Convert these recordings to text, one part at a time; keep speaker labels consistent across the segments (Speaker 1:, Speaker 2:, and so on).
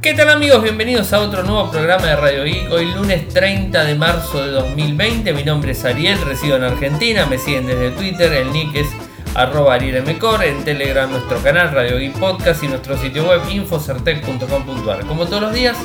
Speaker 1: ¿Qué tal amigos? Bienvenidos a otro nuevo programa de Radio Geek. Hoy lunes 30 de marzo de 2020. Mi nombre es Ariel, resido en Argentina. Me siguen desde Twitter, el nick es arroba arielmcor, en Telegram nuestro canal Radio Geek Podcast y nuestro sitio web infocertec.com.ar. Como todos los días,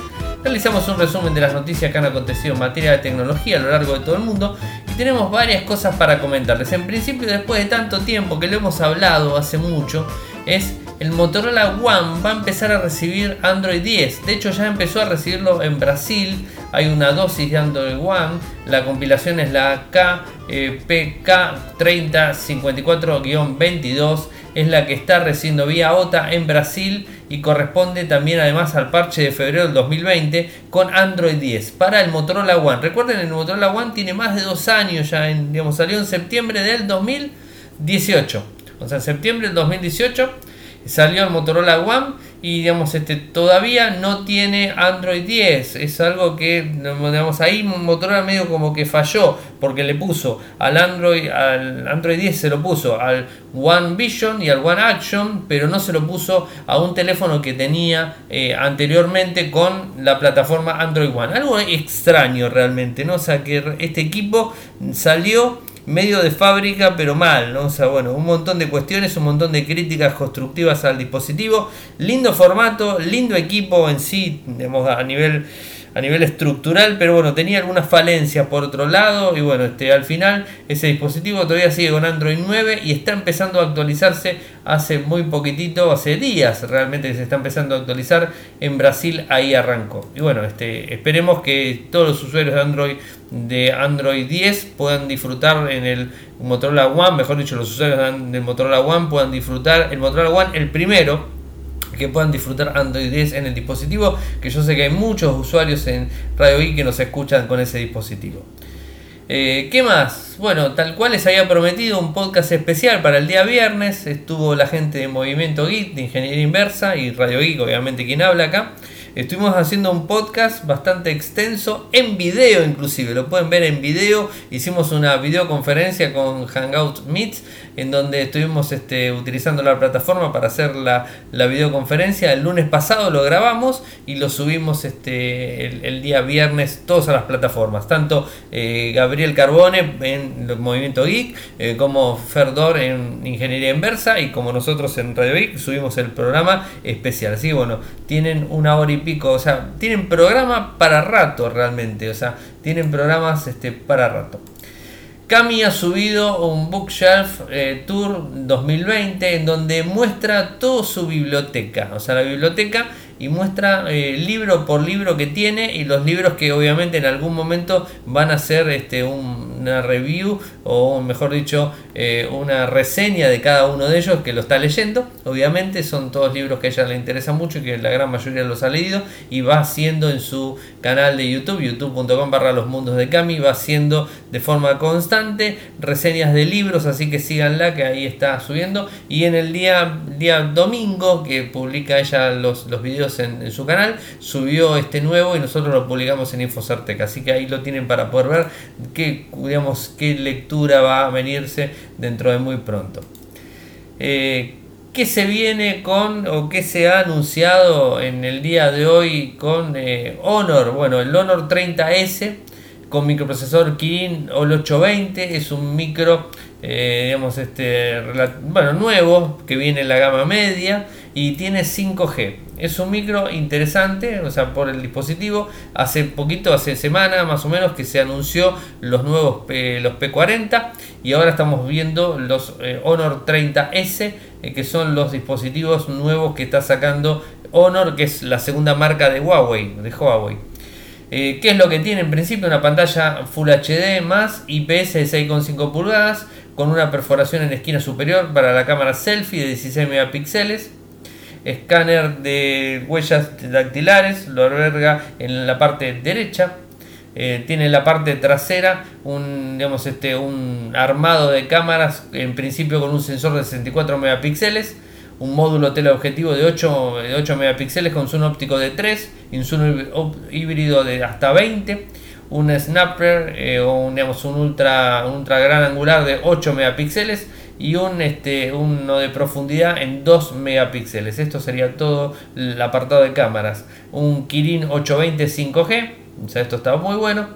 Speaker 1: realizamos un resumen de las noticias que han acontecido en materia de tecnología a lo largo de todo el mundo y tenemos varias cosas para comentarles. En principio, después de tanto tiempo que lo hemos hablado hace mucho, es el Motorola One va a empezar a recibir Android 10. De hecho ya empezó a recibirlo en Brasil. Hay una dosis de Android One. La compilación es la KPK3054-22. Es la que está recibiendo vía OTA en Brasil y corresponde también además al parche de febrero del 2020 con Android 10 para el Motorola One. Recuerden, el Motorola One tiene más de dos años ya, digamos, salió en septiembre del 2018. O sea, en septiembre del 2018 salió el Motorola One y digamos este todavía no tiene Android 10 es algo que digamos ahí Motorola medio como que falló porque le puso al Android al Android 10 se lo puso al One Vision y al One Action pero no se lo puso a un teléfono que tenía eh, anteriormente con la plataforma Android One. Algo extraño realmente no sea que este equipo salió medio de fábrica, pero mal, ¿no? O sea, bueno, un montón de cuestiones, un montón de críticas constructivas al dispositivo. Lindo formato, lindo equipo en sí, digamos, a nivel a nivel estructural, pero bueno, tenía algunas falencias por otro lado y bueno, este, al final ese dispositivo todavía sigue con Android 9 y está empezando a actualizarse hace muy poquitito, hace días realmente se está empezando a actualizar en Brasil, ahí arrancó. Y bueno, este, esperemos que todos los usuarios de Android de Android 10 puedan disfrutar en el Motorola One, mejor dicho, los usuarios del Motorola One puedan disfrutar el Motorola One, el primero, que puedan disfrutar Android 10 en el dispositivo, que yo sé que hay muchos usuarios en Radio I que nos escuchan con ese dispositivo. Eh, ¿Qué más? Bueno, tal cual les había prometido un podcast especial para el día viernes, estuvo la gente de Movimiento Geek, de Ingeniería Inversa y Radio Geek, obviamente quien habla acá. Estuvimos haciendo un podcast bastante extenso, en video inclusive, lo pueden ver en video. Hicimos una videoconferencia con Hangout Meets, en donde estuvimos este, utilizando la plataforma para hacer la, videoconferencia. El lunes pasado lo grabamos y lo subimos este, el, día viernes todas las plataformas. Tanto eh, Gabriel Carbone en Movimiento Geek, eh, como Ferdor en Ingeniería Inversa y como nosotros en Radio Geek subimos el programa especial. Así bueno, tienen una hora y pico, o sea, tienen programa para rato realmente, o sea, tienen programas este, para rato. Cami ha subido un Bookshelf eh, Tour 2020 en donde muestra toda su biblioteca, o sea, la biblioteca y muestra eh, libro por libro que tiene y los libros que obviamente en algún momento van a ser este, una review o mejor dicho eh, una reseña de cada uno de ellos que lo está leyendo. Obviamente son todos libros que a ella le interesan mucho y que la gran mayoría los ha leído y va haciendo en su canal de YouTube, youtube.com barra los mundos de Cami, va haciendo de forma constante reseñas de libros, así que síganla que ahí está subiendo. Y en el día, día domingo que publica ella los, los videos en, su canal, subió este nuevo y nosotros lo publicamos en Infocertec, así que ahí lo tienen para poder ver qué, digamos, qué lectura va a venirse dentro de muy pronto. Eh, ¿Qué se viene con o qué se ha anunciado en el día de hoy con eh, Honor? Bueno, el Honor 30S con microprocesor Kirin OL 820 es un micro eh, digamos este bueno nuevo que viene en la gama media y tiene 5G es un micro interesante, o sea, por el dispositivo. Hace poquito, hace semana más o menos, que se anunció los nuevos los P40 y ahora estamos viendo los eh, Honor 30S, eh, que son los dispositivos nuevos que está sacando Honor, que es la segunda marca de Huawei. De Huawei. Eh, ¿Qué es lo que tiene? En principio una pantalla Full HD más IPS de 6,5 pulgadas con una perforación en esquina superior para la cámara selfie de 16 megapíxeles escáner de huellas dactilares, lo alberga en la parte derecha. Eh, tiene en la parte trasera un, digamos, este, un armado de cámaras, en principio con un sensor de 64 megapíxeles, un módulo teleobjetivo de 8, de 8 megapíxeles con zoom óptico de 3 y un zoom híbrido de hasta 20, un snapper eh, o un, digamos, un ultra, ultra gran angular de 8 megapíxeles y un, este, uno de profundidad en 2 megapíxeles. Esto sería todo el apartado de cámaras. Un Kirin 820 5G, o sea, esto está muy bueno,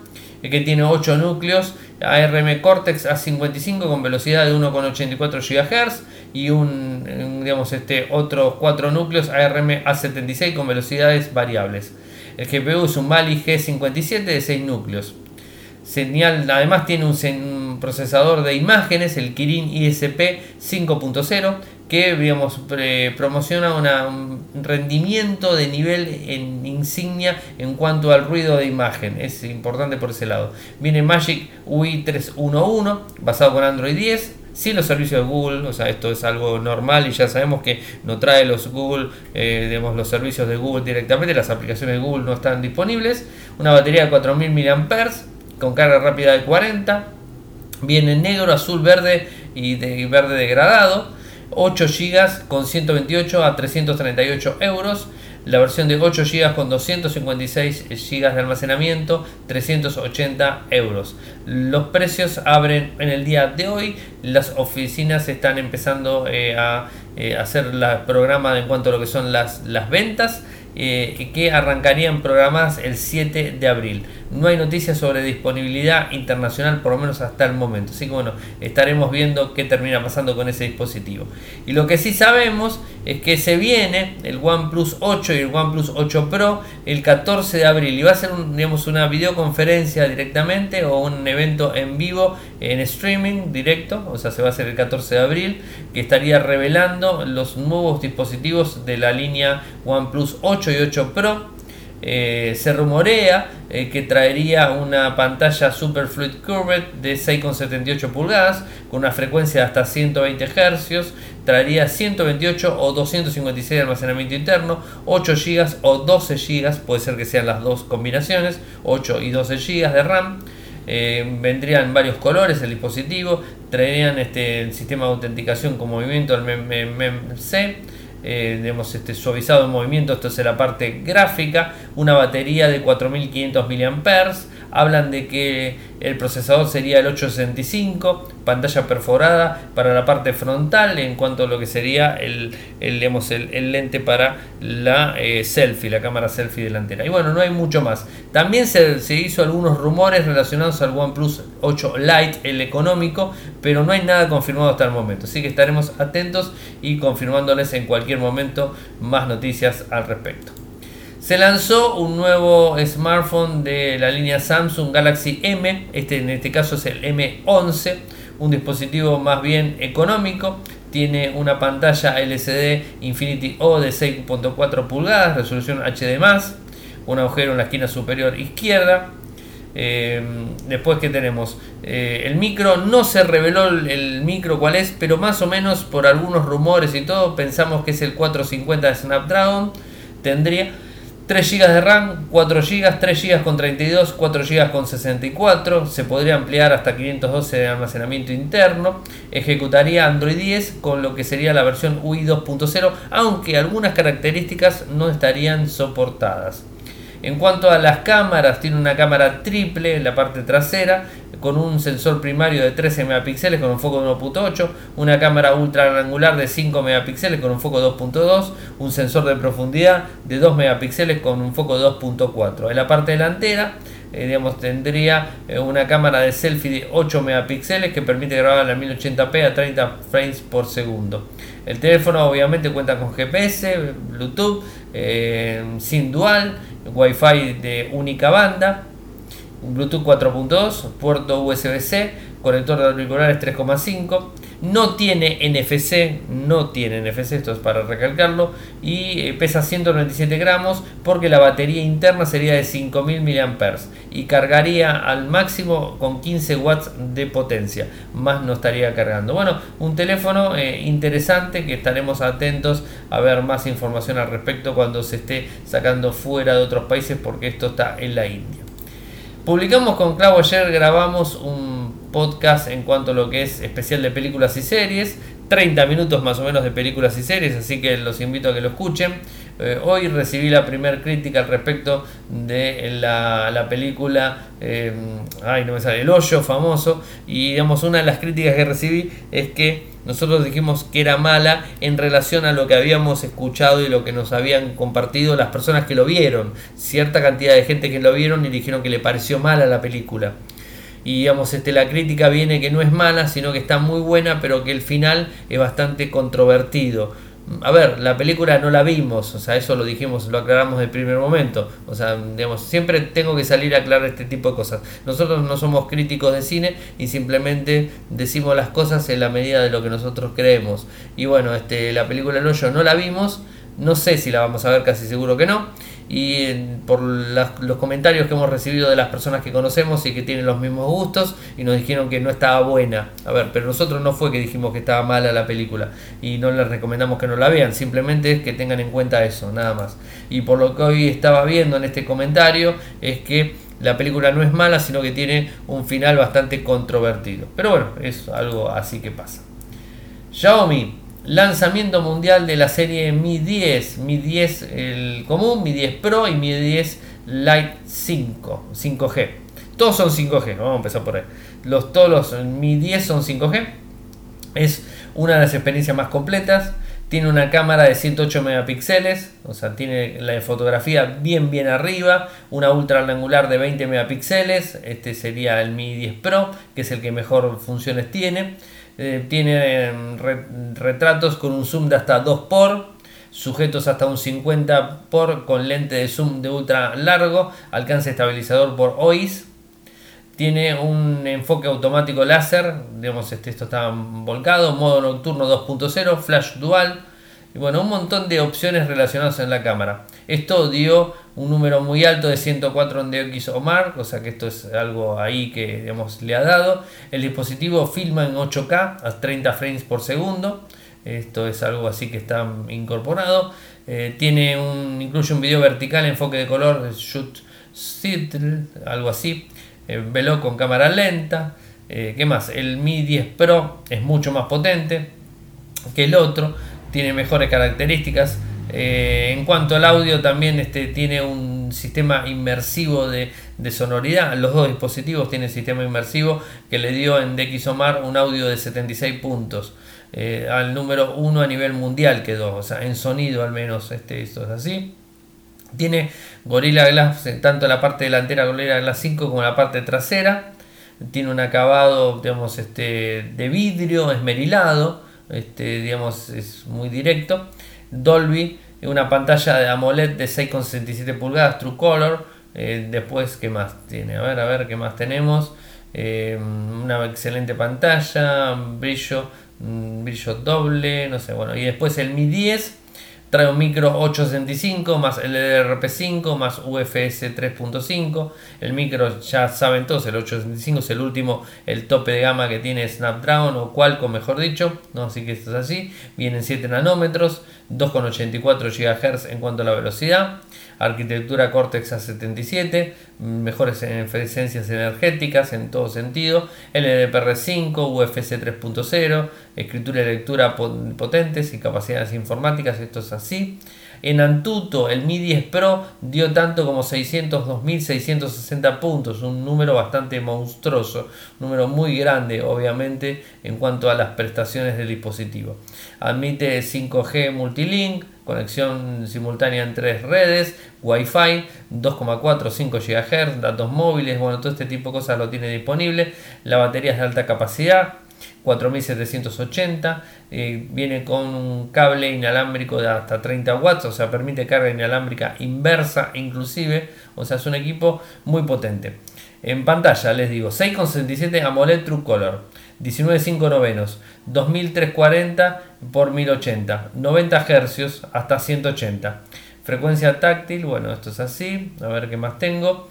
Speaker 1: que tiene 8 núcleos ARM Cortex A55 con velocidad de 1,84 GHz y un, digamos, este, otros 4 núcleos ARM A76 con velocidades variables. El GPU es un Mali G57 de 6 núcleos. Señal, además tiene un, procesador de imágenes, el Kirin ISP 5.0, que digamos, promociona un rendimiento de nivel en insignia en cuanto al ruido de imagen. Es importante por ese lado. Viene Magic UI 311, basado con Android 10 sin los servicios de Google, o sea, esto es algo normal y ya sabemos que no trae los Google, eh, los servicios de Google directamente, las aplicaciones de Google no están disponibles. Una batería de 4000 mAh con carga rápida de 40, viene negro, azul, verde y de verde degradado. 8 GB con 128 a 338 euros la versión de 8 GB con 256 GB de almacenamiento, 380 euros. Los precios abren en el día de hoy, las oficinas están empezando eh, a eh, hacer el programa en cuanto a lo que son las, las ventas eh, que arrancarían programadas el 7 de abril. No hay noticias sobre disponibilidad internacional, por lo menos hasta el momento. Así que bueno, estaremos viendo qué termina pasando con ese dispositivo. Y lo que sí sabemos es que se viene el OnePlus 8 y el OnePlus 8 Pro el 14 de abril. Y va a ser digamos, una videoconferencia directamente o un evento en vivo en streaming directo. O sea, se va a hacer el 14 de abril. Que estaría revelando los nuevos dispositivos de la línea OnePlus 8 y 8 Pro eh, se rumorea eh, que traería una pantalla Super Fluid Curved de 6,78 pulgadas con una frecuencia de hasta 120 Hz, traería 128 o 256 de almacenamiento interno, 8 GB o 12 GB, puede ser que sean las dos combinaciones, 8 y 12 GB de RAM. Eh, vendrían varios colores el dispositivo, traerían este, el sistema de autenticación con movimiento, el MEMC eh, este, suavizado en movimiento, esto es la parte gráfica, una batería de 4500 mAh, hablan de que el procesador sería el 865, pantalla perforada para la parte frontal en cuanto a lo que sería el, el, el, lente para la eh, selfie, la cámara selfie delantera. Y bueno, no hay mucho más. También se, se, hizo algunos rumores relacionados al OnePlus 8 Lite, el económico, pero no hay nada confirmado hasta el momento. Así que estaremos atentos y confirmándoles en cualquier momento más noticias al respecto. Se lanzó un nuevo smartphone de la línea Samsung Galaxy M, este en este caso es el M11, un dispositivo más bien económico, tiene una pantalla LCD Infinity O de 6.4 pulgadas, resolución HD+, un agujero en la esquina superior izquierda. Eh, después que tenemos eh, el micro, no se reveló el, micro cuál es, pero más o menos por algunos rumores y todo, pensamos que es el 450 de Snapdragon. Tendría 3 GB de RAM, 4 GB, 3 GB con 32, 4 GB con 64, se podría ampliar hasta 512 de almacenamiento interno, ejecutaría Android 10 con lo que sería la versión UI 2.0, aunque algunas características no estarían soportadas. En cuanto a las cámaras, tiene una cámara triple en la parte trasera, con un sensor primario de 13 megapíxeles con un foco de 1.8, una cámara ultra angular de 5 megapíxeles con un foco de 2.2, un sensor de profundidad de 2 megapíxeles con un foco de 2.4. En la parte delantera, eh, digamos, tendría eh, una cámara de selfie de 8 megapíxeles que permite grabar a 1080p a 30 frames por segundo. El teléfono obviamente cuenta con GPS, Bluetooth, eh, sin dual, Wi-Fi de única banda Bluetooth 4.2, puerto USB-C, conector de auriculares 3.5, no tiene NFC, no tiene NFC, esto es para recalcarlo, y eh, pesa 197 gramos porque la batería interna sería de 5000 mAh y cargaría al máximo con 15 watts de potencia, más no estaría cargando. Bueno, un teléfono eh, interesante que estaremos atentos a ver más información al respecto cuando se esté sacando fuera de otros países porque esto está en la India. Publicamos con Clau ayer, grabamos un podcast en cuanto a lo que es especial de películas y series. 30 minutos más o menos de películas y series, así que los invito a que lo escuchen. Eh, hoy recibí la primera crítica al respecto de la, película eh, ay, no me sale, El Hoyo famoso. Y digamos, una de las críticas que recibí es que nosotros dijimos que era mala en relación a lo que habíamos escuchado y lo que nos habían compartido las personas que lo vieron. Cierta cantidad de gente que lo vieron y dijeron que le pareció mala la película. Y digamos, este, la crítica viene que no es mala, sino que está muy buena, pero que el final es bastante controvertido a ver, la película no la vimos, o sea, eso lo dijimos, lo aclaramos el primer momento. O sea, digamos, siempre tengo que salir a aclarar este tipo de cosas. Nosotros no somos críticos de cine y simplemente decimos las cosas en la medida de lo que nosotros creemos. Y bueno, este, la película El Hoyo no la vimos, no sé si la vamos a ver, casi seguro que no y por los comentarios que hemos recibido de las personas que conocemos y que tienen los mismos gustos y nos dijeron que no estaba buena. A ver, pero nosotros no fue que dijimos que estaba mala la película y no les recomendamos que no la vean, simplemente es que tengan en cuenta eso, nada más. Y por lo que hoy estaba viendo en este comentario es que la película no es mala, sino que tiene un final bastante controvertido. Pero bueno, es algo así que pasa. Xiaomi lanzamiento mundial de la serie Mi 10, Mi 10 el común, Mi 10 Pro y Mi 10 Lite 5, 5G. Todos son 5G, vamos a empezar por ahí. Los, todos los Mi 10 son 5G. Es una de las experiencias más completas. Tiene una cámara de 108 megapíxeles, o sea, tiene la fotografía bien bien arriba, una ultra angular de 20 megapíxeles, este sería el Mi 10 Pro, que es el que mejor funciones tiene. Eh, tiene em, retratos con un zoom de hasta 2 por sujetos hasta un 50 por con lente de zoom de ultra largo, alcance estabilizador por OIS. Tiene un enfoque automático láser, digamos, este, esto está volcado, modo nocturno 2.0, flash dual, y bueno, un montón de opciones relacionadas en la cámara. Esto dio un número muy alto de 104 en DX o Mark, o sea que esto es algo ahí que digamos, le ha dado. El dispositivo filma en 8K a 30 frames por segundo. Esto es algo así que está incorporado. Eh, tiene un, incluye un video vertical, enfoque de color, shoot algo así. Eh, velo con cámara lenta. Eh, ¿Qué más? El Mi 10 Pro es mucho más potente que el otro. Tiene mejores características. Eh, en cuanto al audio, también este, tiene un sistema inmersivo de, sonoridad. Los dos dispositivos tienen sistema inmersivo que le dio en DxOMark un audio de 76 puntos. Eh, al número 1 a nivel mundial quedó, o sea, en sonido al menos este, esto es así. Tiene Gorilla Glass, tanto la parte delantera Gorilla Glass 5 como la parte trasera. Tiene un acabado, digamos, este, de vidrio esmerilado, este, digamos, es muy directo. Dolby, una pantalla de AMOLED de 6,67 pulgadas, True Color. Eh, después, ¿qué más tiene? A ver, a ver, ¿qué más tenemos? Eh, una excelente pantalla, brillo, brillo doble, no sé, bueno. Y después el Mi 10 Trae un micro 865 más LDRP5 más UFS 3.5. El micro ya saben todos, el 865 es el último, el tope de gama que tiene Snapdragon o Qualcomm mejor dicho. ¿no? Así que esto es así. Vienen 7 nanómetros, 2,84 GHz en cuanto a la velocidad arquitectura Cortex A77, mejores eficiencias energéticas en todo sentido, LDPR5, UFC 3.0, escritura y lectura potentes y capacidades informáticas, esto es En Antutu, el Mi 10 Pro dio tanto como 602.660 puntos, un número bastante monstruoso, un número muy grande, obviamente, en cuanto a las prestaciones del dispositivo. Admite 5G Multilink, conexión simultánea en tres redes, Wi-Fi, 2,45 GHz, datos móviles, bueno, todo este tipo de cosas lo tiene disponible. La batería es de alta capacidad, 4780, eh, viene con un cable inalámbrico de hasta 30 watts, o sea, permite carga inalámbrica inversa inclusive, o sea, es un equipo muy potente. En pantalla les digo, 6,67 AMOLED True Color, 19,5 novenos, 2340 por 1080, 90 Hz hasta 180. Frecuencia táctil, bueno, esto es así, a ver qué más tengo.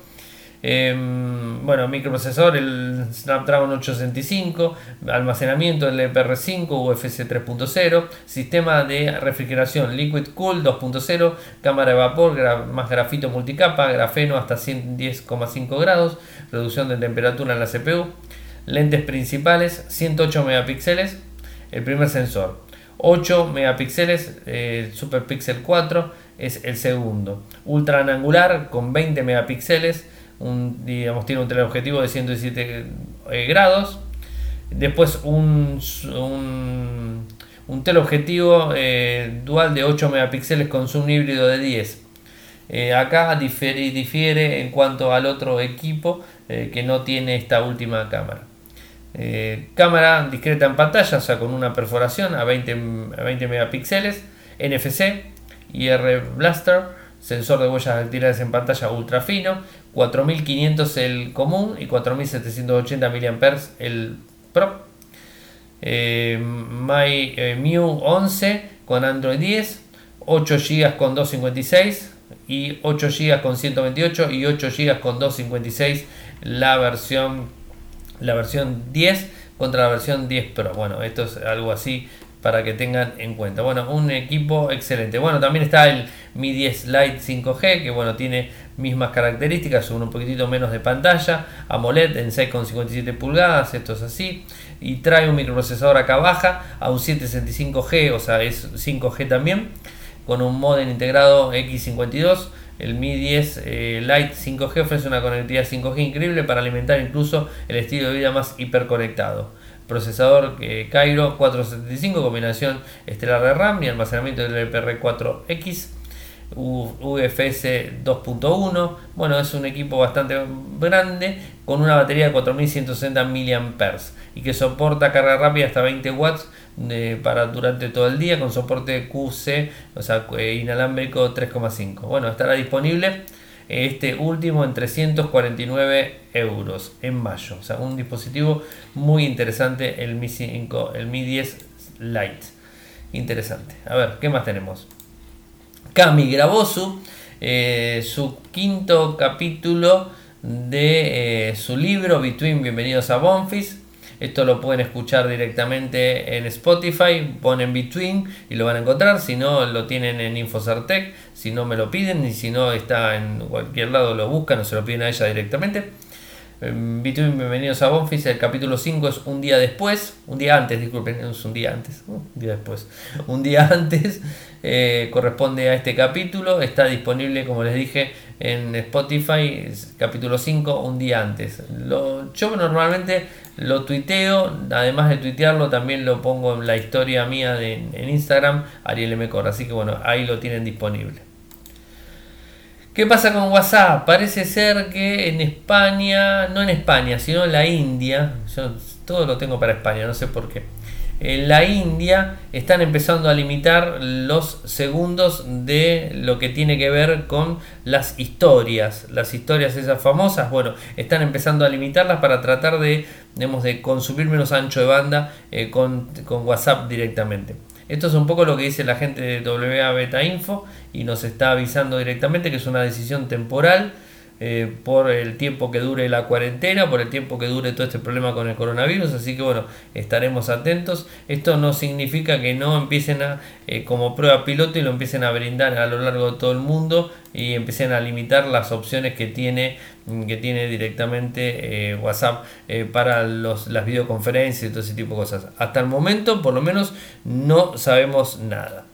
Speaker 1: Em, bueno, microprocesor, el Snapdragon 865, almacenamiento el LPR5, UFC 3.0, sistema de refrigeración Liquid Cool 2.0, cámara de vapor, más grafito multicapa, grafeno hasta 110,5 grados, reducción de temperatura en la CPU, lentes principales 108 megapíxeles, el primer sensor, 8 megapíxeles, eh, Super Pixel 4 es el segundo, ultra angular con 20 megapíxeles, un, digamos, tiene un teleobjetivo de 117 eh, grados. Después un, un, teleobjetivo eh, dual de 8 megapíxeles con zoom híbrido de 10. Eh, acá difiere, en cuanto al otro equipo eh, que no tiene esta última cámara. cámara discreta en pantalla, o sea, con una perforación a 20, a 20 megapíxeles, NFC, IR Blaster, sensor de huellas dactilares en pantalla ultra fino, 4500 el común y 4780 mAh el Pro. Eh, My eh, Mew 11 con Android 10, 8 GB con 256 y 8 GB con 128 y 8 GB con 256 la versión la versión 10 contra la versión 10 Pro. Bueno, esto es algo así para que tengan en cuenta. Bueno, un equipo excelente. Bueno, también está el Mi 10 Lite 5G, que bueno, tiene mismas características, un poquitito menos de pantalla, AMOLED en 6,57 pulgadas, esto es así, y trae un microprocesador acá baja a un 765G, o sea, es 5G también, con un modem integrado X52. El Mi 10 eh, Lite 5G ofrece una conectividad 5G increíble para alimentar incluso el estilo de vida más hiperconectado procesador eh, Cairo 475, combinación estelar de RAM y almacenamiento del LPR4X, UFS 2.1. Bueno, es un equipo bastante grande con una batería de 4160 mAh y que soporta carga rápida hasta 20 watts para durante todo el día con soporte QC, o sea, eh, inalámbrico 3.5. Bueno, estará disponible este último en 349 euros en mayo. O sea, un dispositivo muy interesante el Mi 5, el Mi 10 Lite. Interesante. A ver, ¿qué más tenemos? Cami grabó su, eh, su quinto capítulo de eh, su libro Between Bienvenidos a Bonfis esto lo pueden escuchar directamente en Spotify, ponen Between y lo van a encontrar. Si no, lo tienen en Infocertec. Si no, me lo piden. Y si no, está en cualquier lado, lo buscan o se lo piden a ella directamente. Between, bienvenidos a Bonfis. El capítulo 5 es un día después, un día antes, disculpen, es un día antes, un día después, un día antes eh, corresponde a este capítulo. Está disponible, como les dije, en Spotify, capítulo 5, un día antes. Yo normalmente lo tuiteo, además de tuitearlo, también lo pongo en la historia mía en Instagram, Ariel M. Así que bueno, ahí lo tienen disponible. ¿Qué pasa con WhatsApp? Parece ser que en España, no en España, sino en la India, yo todo lo tengo para España, no sé por qué en la India están empezando a limitar los segundos de lo que tiene que ver con las historias. Las historias esas famosas, bueno, están empezando a limitarlas para tratar de, de consumir menos ancho de banda eh, con, con WhatsApp directamente. Esto es un poco lo que dice la gente de WA Beta Info y nos está avisando directamente que es una decisión temporal eh, por el tiempo que dure la cuarentena, por el tiempo que dure todo este problema con el coronavirus, así que bueno, estaremos atentos. Esto no significa que no empiecen a, eh, como prueba piloto y lo empiecen a brindar a lo largo de todo el mundo y empiecen a limitar las opciones que tiene, que tiene directamente eh, WhatsApp para las videoconferencias y todo ese tipo de cosas. Hasta el momento, por lo menos, no sabemos nada.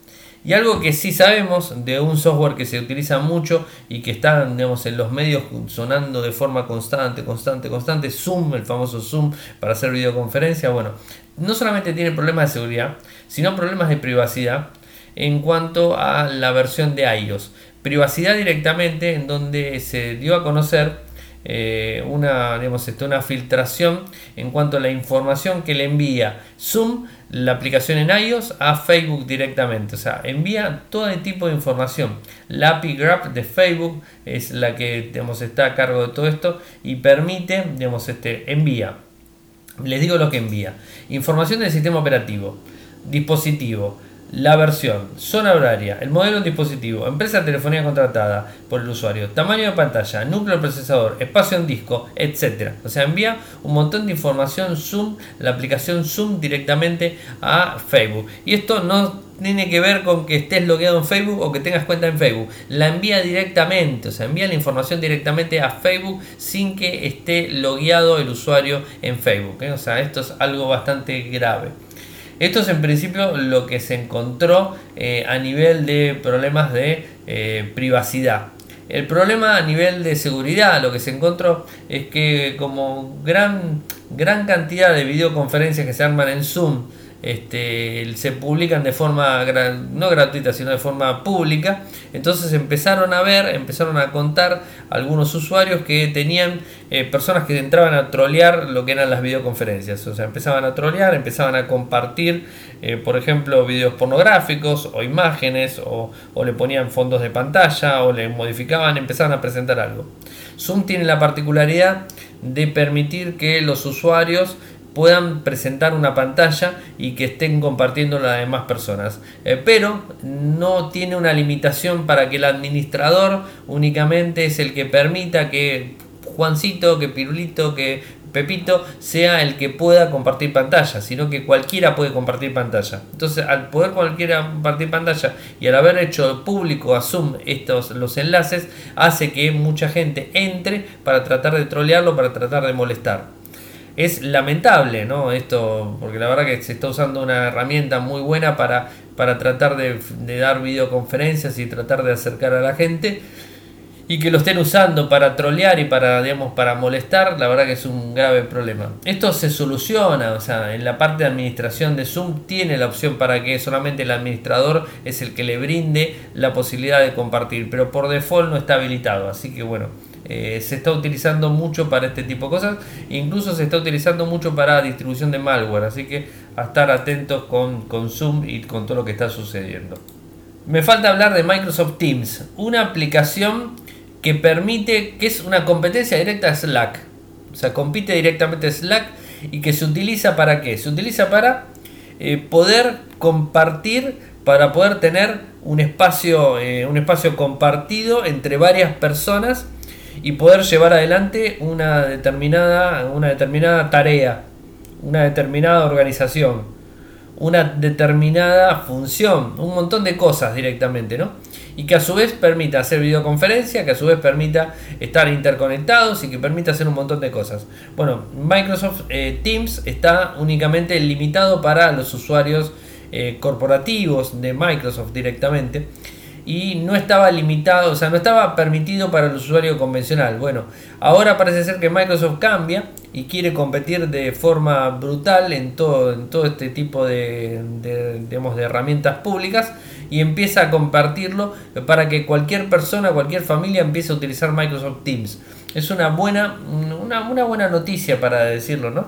Speaker 1: Y algo que sí sabemos de un software que se utiliza mucho y que está digamos, en los medios sonando de forma constante, constante, constante, Zoom, el famoso Zoom para hacer videoconferencia, bueno, no solamente tiene problemas de seguridad, sino problemas de privacidad en cuanto a la versión de iOS. Privacidad directamente en donde se dio a conocer eh, una, digamos, una filtración en cuanto a la información que le envía Zoom, la aplicación en iOS, a Facebook directamente. O sea, envía todo el tipo de información. La API Graph de Facebook es la que digamos, está a cargo de todo esto y permite, digamos, este, envía. Les digo lo que envía. Información del sistema operativo, dispositivo, la versión, zona horaria, el modelo de dispositivo, empresa de telefonía contratada por el usuario, tamaño de pantalla, núcleo procesador, espacio en disco, etc. O sea, envía un montón de información Zoom, la aplicación Zoom directamente a Facebook. Y esto no tiene que ver con que estés logueado en Facebook o que tengas cuenta en Facebook. La envía directamente, o sea, envía la información directamente a Facebook sin que esté logueado el usuario en Facebook. ¿eh? O sea, esto es algo bastante grave. Esto es en principio lo que se encontró eh, a nivel de problemas de eh, privacidad. El problema a nivel de seguridad, lo que se encontró es que como gran, gran cantidad de videoconferencias que se arman en Zoom, este, se publican de forma no gratuita, sino de forma pública. Entonces empezaron a ver, empezaron a contar algunos usuarios que tenían eh, personas que entraban a trolear lo que eran las videoconferencias. O sea, empezaban a trolear, empezaban a compartir, eh, por ejemplo, videos pornográficos o imágenes, o, o le ponían fondos de pantalla, o le modificaban, empezaban a presentar algo. Zoom tiene la particularidad de permitir que los usuarios puedan presentar una pantalla y que estén compartiendo las demás personas. Eh, pero no tiene una limitación para que el administrador únicamente es el que permita que Juancito, que Pirulito, que Pepito sea el que pueda compartir pantalla, sino que cualquiera puede compartir pantalla. Entonces, al poder cualquiera compartir pantalla y al haber hecho público a Zoom estos los enlaces, hace que mucha gente entre para tratar de trolearlo, para tratar de molestar es lamentable, ¿no? Esto, porque la verdad que se está usando una herramienta muy buena para, para tratar de, dar videoconferencias y tratar de acercar a la gente. Y que lo estén usando para trolear y para, digamos, para molestar, la verdad que es un grave problema. Esto se soluciona, o sea, en la parte de administración de Zoom tiene la opción para que solamente el administrador es el que le brinde la posibilidad de compartir, pero por default no está habilitado, así que bueno, eh, se está utilizando mucho para este tipo de cosas, incluso se está utilizando mucho para distribución de malware, así que a estar atentos con, Zoom y con todo lo que está sucediendo. Me falta hablar de Microsoft Teams, una aplicación que permite, que es una competencia directa a Slack, o sea, compite directamente Slack y que se utiliza para qué? Se utiliza para eh, poder compartir, para poder tener un espacio, eh, un espacio compartido entre varias personas y poder llevar adelante una determinada, una determinada tarea, una determinada organización, una determinada función, un montón de cosas directamente, ¿no? Y que a su vez permita hacer videoconferencia, que a su vez permita estar interconectados y que permita hacer un montón de cosas. Bueno, Microsoft eh, Teams está únicamente limitado para los usuarios eh, corporativos de Microsoft directamente y no estaba limitado, o sea, no estaba permitido para el usuario convencional. Bueno, ahora parece ser que Microsoft cambia y quiere competir de forma brutal en todo, en todo este tipo de, de, de herramientas públicas y empieza a compartirlo para que cualquier persona, cualquier familia empiece a utilizar Microsoft Teams. Es una buena, una, una buena noticia para decirlo, ¿no?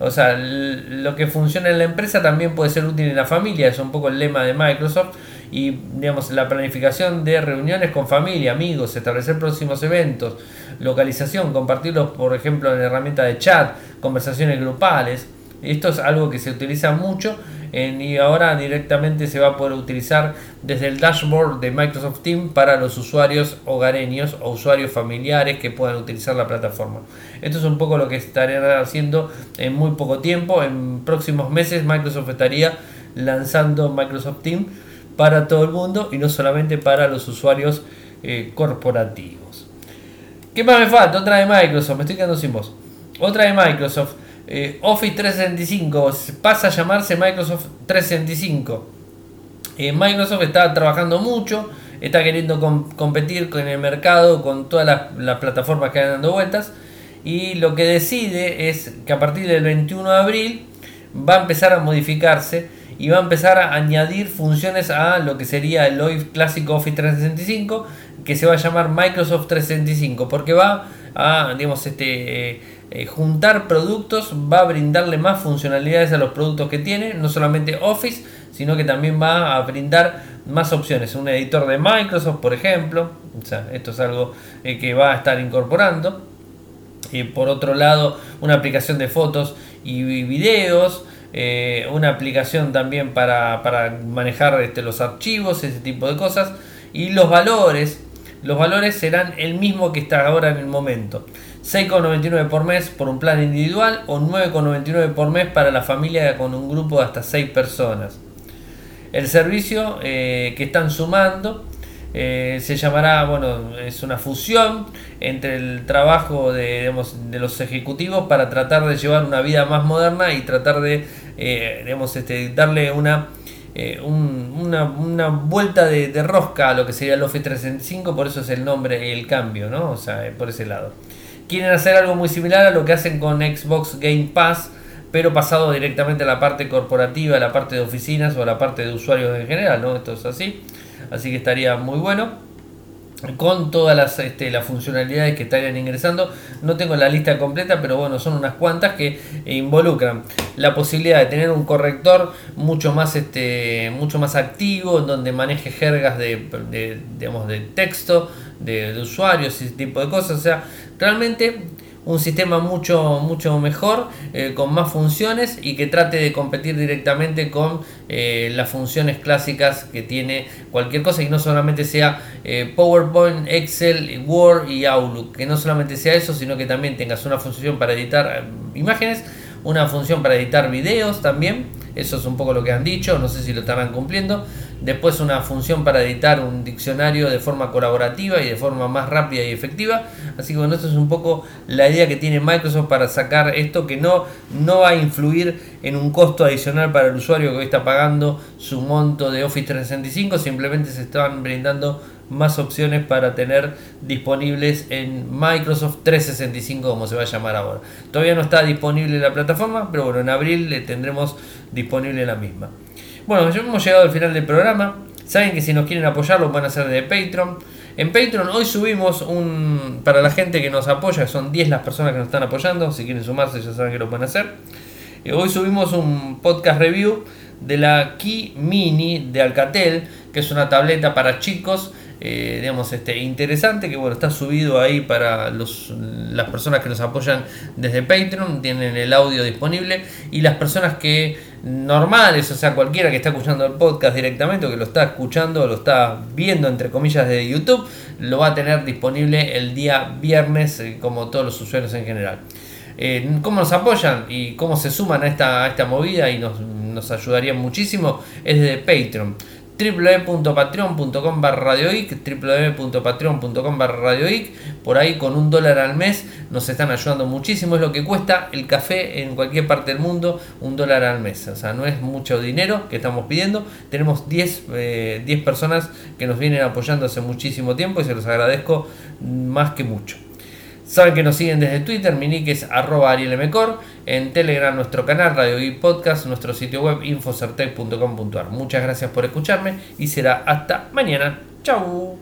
Speaker 1: O sea, lo que funciona en la empresa también puede ser útil en la familia, es un poco el lema de Microsoft y digamos la planificación de reuniones con familia, amigos, establecer próximos eventos, localización, compartirlos por ejemplo en herramienta de chat, conversaciones grupales. Esto es algo que se utiliza mucho y ahora directamente se va a poder utilizar desde el dashboard de Microsoft Teams para los usuarios hogareños o usuarios familiares que puedan utilizar la plataforma. Esto es un poco lo que estarían haciendo en muy poco tiempo. En próximos meses Microsoft estaría lanzando Microsoft Teams para todo el mundo y no solamente para los usuarios eh, corporativos. ¿Qué más me falta? Otra de Microsoft, me estoy quedando sin voz. Otra de Microsoft, eh, Office 365, pasa a llamarse Microsoft 365. Eh, Microsoft está trabajando mucho, está queriendo competir con el mercado, con todas las, las plataformas que han dando vueltas. Y lo que decide es que a partir del 21 de abril va a empezar a modificarse y va a empezar a añadir funciones a lo que sería el hoy clásico Office 365 que se va a llamar Microsoft 365 porque va a digamos este eh, eh, juntar productos va a brindarle más funcionalidades a los productos que tiene no solamente Office sino que también va a brindar más opciones. Un editor de Microsoft por ejemplo o sea, esto es algo eh, que va a estar incorporando. Y por otro lado una aplicación de fotos y videos eh, una aplicación también para, manejar este, los archivos, ese tipo de cosas. Y los valores, los valores serán el mismo que está ahora en el momento. 6,99 por mes por un plan individual o 9,99 por mes para la familia con un grupo de hasta 6 personas. El servicio eh, que están sumando eh, se llamará, bueno, es una fusión entre el trabajo de, de, los ejecutivos para tratar de llevar una vida más moderna y tratar de, eh, este, darle una eh, una, vuelta de, rosca a lo que sería el Office 365, por eso es el nombre, el cambio, ¿no? O sea, por ese lado. Quieren hacer algo muy similar a lo que hacen con Xbox Game Pass, pero pasado directamente a la parte corporativa, a la parte de oficinas o a la parte de usuarios en general, ¿no? Esto es así. Así que estaría muy bueno con todas las, este, las funcionalidades que estarían ingresando. No tengo la lista completa, pero bueno, son unas cuantas que involucran la posibilidad de tener un corrector mucho más, este, mucho más activo, donde maneje jergas de, de, digamos, de texto, de, de usuarios y ese tipo de cosas. O sea, realmente un sistema mucho, mucho mejor, eh, con más funciones y que trate de competir directamente con eh, las funciones clásicas que tiene cualquier cosa y no solamente sea eh, PowerPoint, Excel, Word y Outlook, que no solamente sea eso, sino que también tengas una función para editar imágenes, una función para editar videos también, eso es un poco lo que han dicho, no sé si lo estarán cumpliendo, después una función para editar un diccionario de forma colaborativa y de forma más rápida y efectiva. Así que bueno, esto es un poco la idea que tiene Microsoft para sacar esto que no, no va a influir en un costo adicional para el usuario que hoy está pagando su monto de Office 365, simplemente se están brindando más opciones para tener disponibles en Microsoft 365 como se va a llamar ahora. Todavía no está disponible la plataforma, pero bueno, en abril le tendremos disponible la misma. Bueno, ya hemos llegado al final del programa. Saben que si nos quieren apoyar lo van a hacer de Patreon. En Patreon hoy subimos un... Para la gente que nos apoya, son 10 las personas que nos están apoyando. Si quieren sumarse ya saben que lo pueden hacer. Eh, hoy subimos un podcast review de la Key Mini de Alcatel, que es una tableta para chicos eh, digamos, este, interesante, que bueno, está subido ahí para los, las personas que nos apoyan desde Patreon, tienen el audio disponible, y las personas que normales, o sea, cualquiera que está escuchando el podcast directamente o que lo está escuchando lo está viendo, entre comillas, de YouTube, lo va a tener disponible el día viernes, eh, como todos los usuarios en general. Eh, ¿Cómo nos apoyan y cómo se suman a esta, esta movida y nos, nos ayudarían muchísimo? Es desde Patreon www.patreon.com barra www.patreon.com barra por ahí con un dólar al mes nos están ayudando muchísimo, es lo que cuesta el café en cualquier parte del mundo, un dólar al mes, o sea, no es mucho dinero que estamos pidiendo, tenemos 10, 10 eh, personas que nos vienen apoyando hace muchísimo tiempo y se los agradezco más que mucho. Saben que nos siguen desde Twitter, mi es arroba en Telegram nuestro canal Radio y Podcast, nuestro sitio web infocertec.com.ar. Muchas gracias por escucharme y será hasta mañana. Chau.